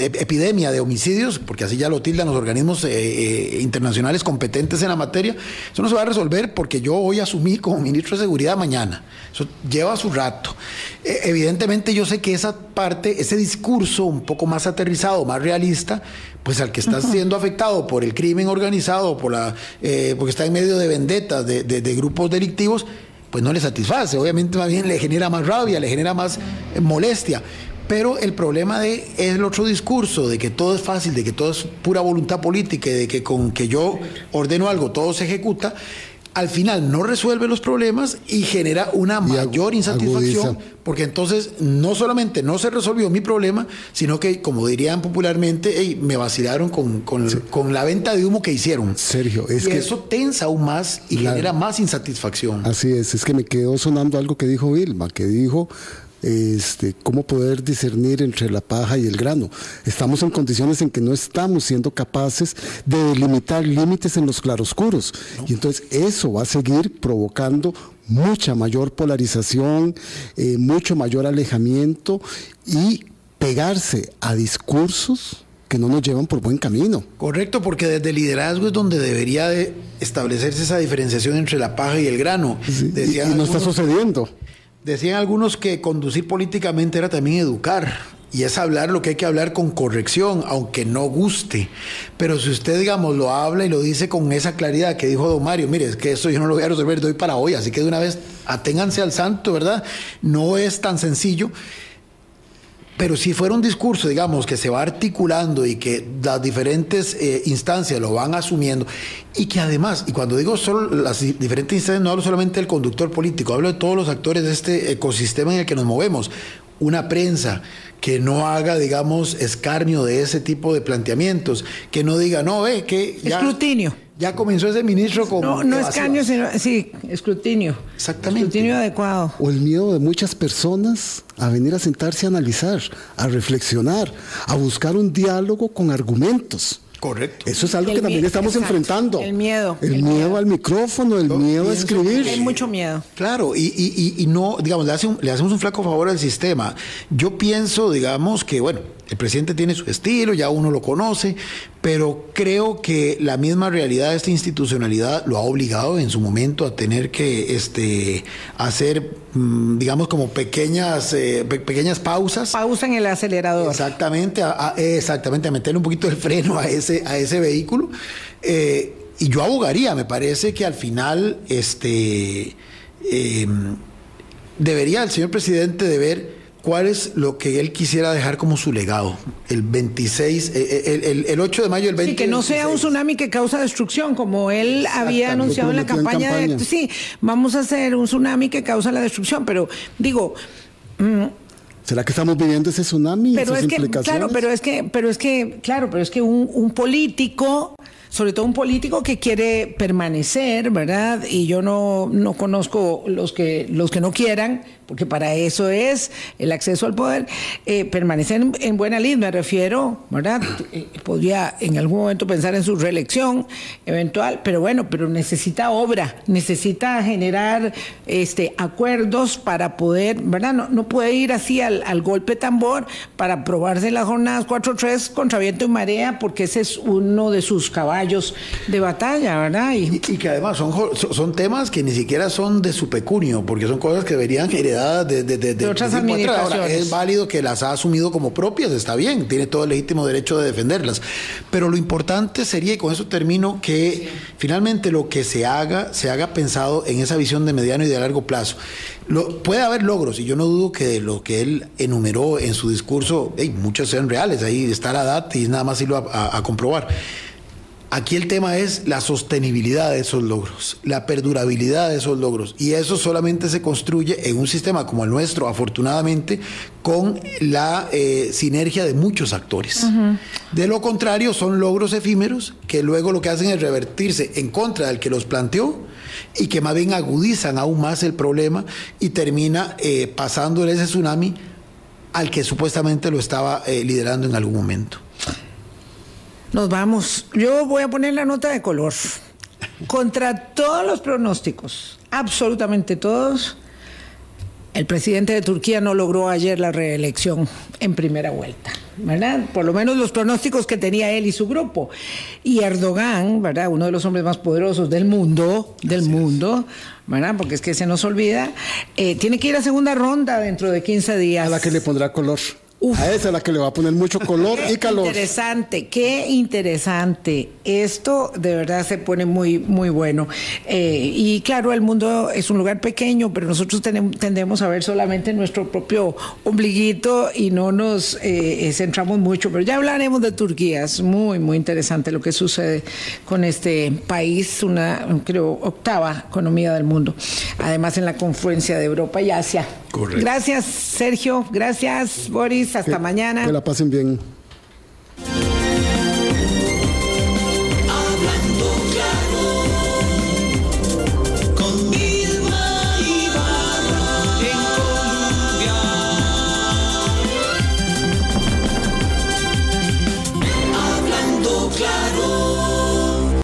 epidemia de homicidios, porque así ya lo tildan los organismos eh, internacionales competentes en la materia, eso no se va a resolver porque yo voy a asumir como ministro de Seguridad mañana, eso lleva su rato. Eh, evidentemente yo sé que esa parte, ese discurso un poco más aterrizado, más realista, pues al que está siendo afectado por el crimen organizado, por la, eh, porque está en medio de vendetas, de, de, de, grupos delictivos, pues no le satisface. Obviamente más bien le genera más rabia, le genera más eh, molestia. Pero el problema de es el otro discurso, de que todo es fácil, de que todo es pura voluntad política, de que con que yo ordeno algo todo se ejecuta, al final no resuelve los problemas y genera una mayor insatisfacción, porque entonces no solamente no se resolvió mi problema, sino que, como dirían popularmente, me vacilaron con, con, la venta de humo que hicieron. Sergio, es que eso tensa aún más y genera más insatisfacción. Así es, es que me quedó sonando algo que dijo Vilma, que dijo este, cómo poder discernir entre la paja y el grano. Estamos en condiciones en que no estamos siendo capaces de delimitar límites en los claroscuros. Y entonces eso va a seguir provocando mucha mayor polarización, eh, mucho mayor alejamiento y pegarse a discursos que no nos llevan por buen camino. Correcto, porque desde el liderazgo es donde debería de establecerse esa diferenciación entre la paja y el grano. y, no está sucediendo. Decían algunos que conducir políticamente era también educar. Y es hablar lo que hay que hablar con corrección, aunque no guste. Pero si usted, digamos, lo habla y lo dice con esa claridad que dijo don Mario, mire, es que esto yo no lo voy a resolver de hoy para hoy, así que de una vez aténganse al santo, ¿verdad? No es tan sencillo. Pero si fuera un discurso, digamos, que se va articulando y que las diferentes eh, instancias lo van asumiendo, y que además, y cuando digo solo las diferentes instancias, no hablo solamente del conductor político, hablo de todos los actores de este ecosistema en el que nos movemos. Una prensa que no haga, digamos, escarnio de ese tipo de planteamientos, que no diga, no, ve, que... Ya, Escrutinio. Ya comenzó ese ministro con... No, no escarnio, sino, sí, escrutinio. Exactamente. Escrutinio adecuado. O el miedo de muchas personas a venir a sentarse a analizar, a reflexionar, a buscar un diálogo con argumentos. Correcto. Eso es algo que también estamos enfrentando. El miedo. El, miedo, al micrófono, el miedo a escribir. Hay mucho miedo. Claro, y, y, y, no, digamos, le, le hacemos un flaco favor al sistema. Yo pienso, digamos, que, bueno, el presidente tiene su estilo, ya uno lo conoce, pero creo que la misma realidad de esta institucionalidad lo ha obligado en su momento a tener que este, hacer, mm, digamos, como pequeñas, eh, pequeñas pausas. Pausa en el acelerador. Exactamente, a, exactamente, a meterle un poquito el freno a ese, a ese vehículo. Eh, y yo abogaría, me parece que al final este, em, debería el señor presidente de ver ¿Cuál es lo que él quisiera dejar como su legado? El 26, eh, eh, el, 8 de mayo del 20. Sí, que no sea un tsunami que causa destrucción, como él había anunciado en la campaña, de. Sí, vamos a hacer un tsunami que causa la destrucción, pero digo. Mm, ¿Será que estamos viviendo ese tsunami? Pero es que, claro, pero es que, pero es que, claro, pero es que un, un político sobre todo un político que quiere permanecer, ¿verdad? Y yo no, no conozco los que, los que no quieran, porque para eso es el acceso al poder, eh, permanecer en, buena lid, me refiero, ¿verdad? Eh, podría en algún momento pensar en su reelección eventual, pero bueno, pero necesita obra, necesita generar este, acuerdos para poder, ¿verdad? No, no puede ir así al, al golpe tambor para probarse las jornadas 4-3 contra viento y marea, porque ese es uno de sus caballos de batalla, ¿verdad? Y, que además son, son temas que ni siquiera son de su pecunio, porque son cosas que deberían heredar de, otras administraciones. es válido que las ha asumido como propias, está bien, tiene todo el legítimo derecho de defenderlas. Pero lo importante sería, y con eso termino, que finalmente lo que se haga, se haga pensado en esa visión de mediano y de largo plazo. Lo, puede haber logros, y yo no dudo que lo que él enumeró en su discurso, muchos sean reales, ahí está la data y nada más irlo a comprobar. Aquí el tema es la sostenibilidad de esos logros, la perdurabilidad de esos logros. Y eso solamente se construye en un sistema como el nuestro, afortunadamente, con la eh, sinergia de muchos actores. De lo contrario, son logros efímeros que luego lo que hacen es revertirse en contra del que los planteó y que más bien agudizan aún más el problema y termina eh, pasándole ese tsunami al que supuestamente lo estaba eh, liderando en algún momento. Nos vamos. Yo voy a poner la nota de color. Contra todos los pronósticos, absolutamente todos, el presidente de Turquía no logró ayer la reelección en primera vuelta, ¿verdad? Por lo menos los pronósticos que tenía él y su grupo. Y Erdogan, ¿verdad? Uno de los hombres más poderosos del mundo, del mundo, ¿verdad? Porque es que se nos olvida, eh, tiene que ir a segunda ronda dentro de 15 días. A la que le pondrá color. A esa es la que le va a poner mucho color y calor. Interesante, qué interesante. Esto de verdad se pone muy, muy bueno. Eh, y claro, el mundo es un lugar pequeño, pero nosotros tenemos, tendemos a ver solamente nuestro propio ombliguito y no nos eh, centramos mucho. Pero ya hablaremos de Turquía. Es muy, muy interesante lo que sucede con este país, una, creo, octava economía del mundo. Además, en la confluencia de Europa y Asia. Gracias, Sergio. Gracias, Boris. Hasta mañana. Que la pasen bien.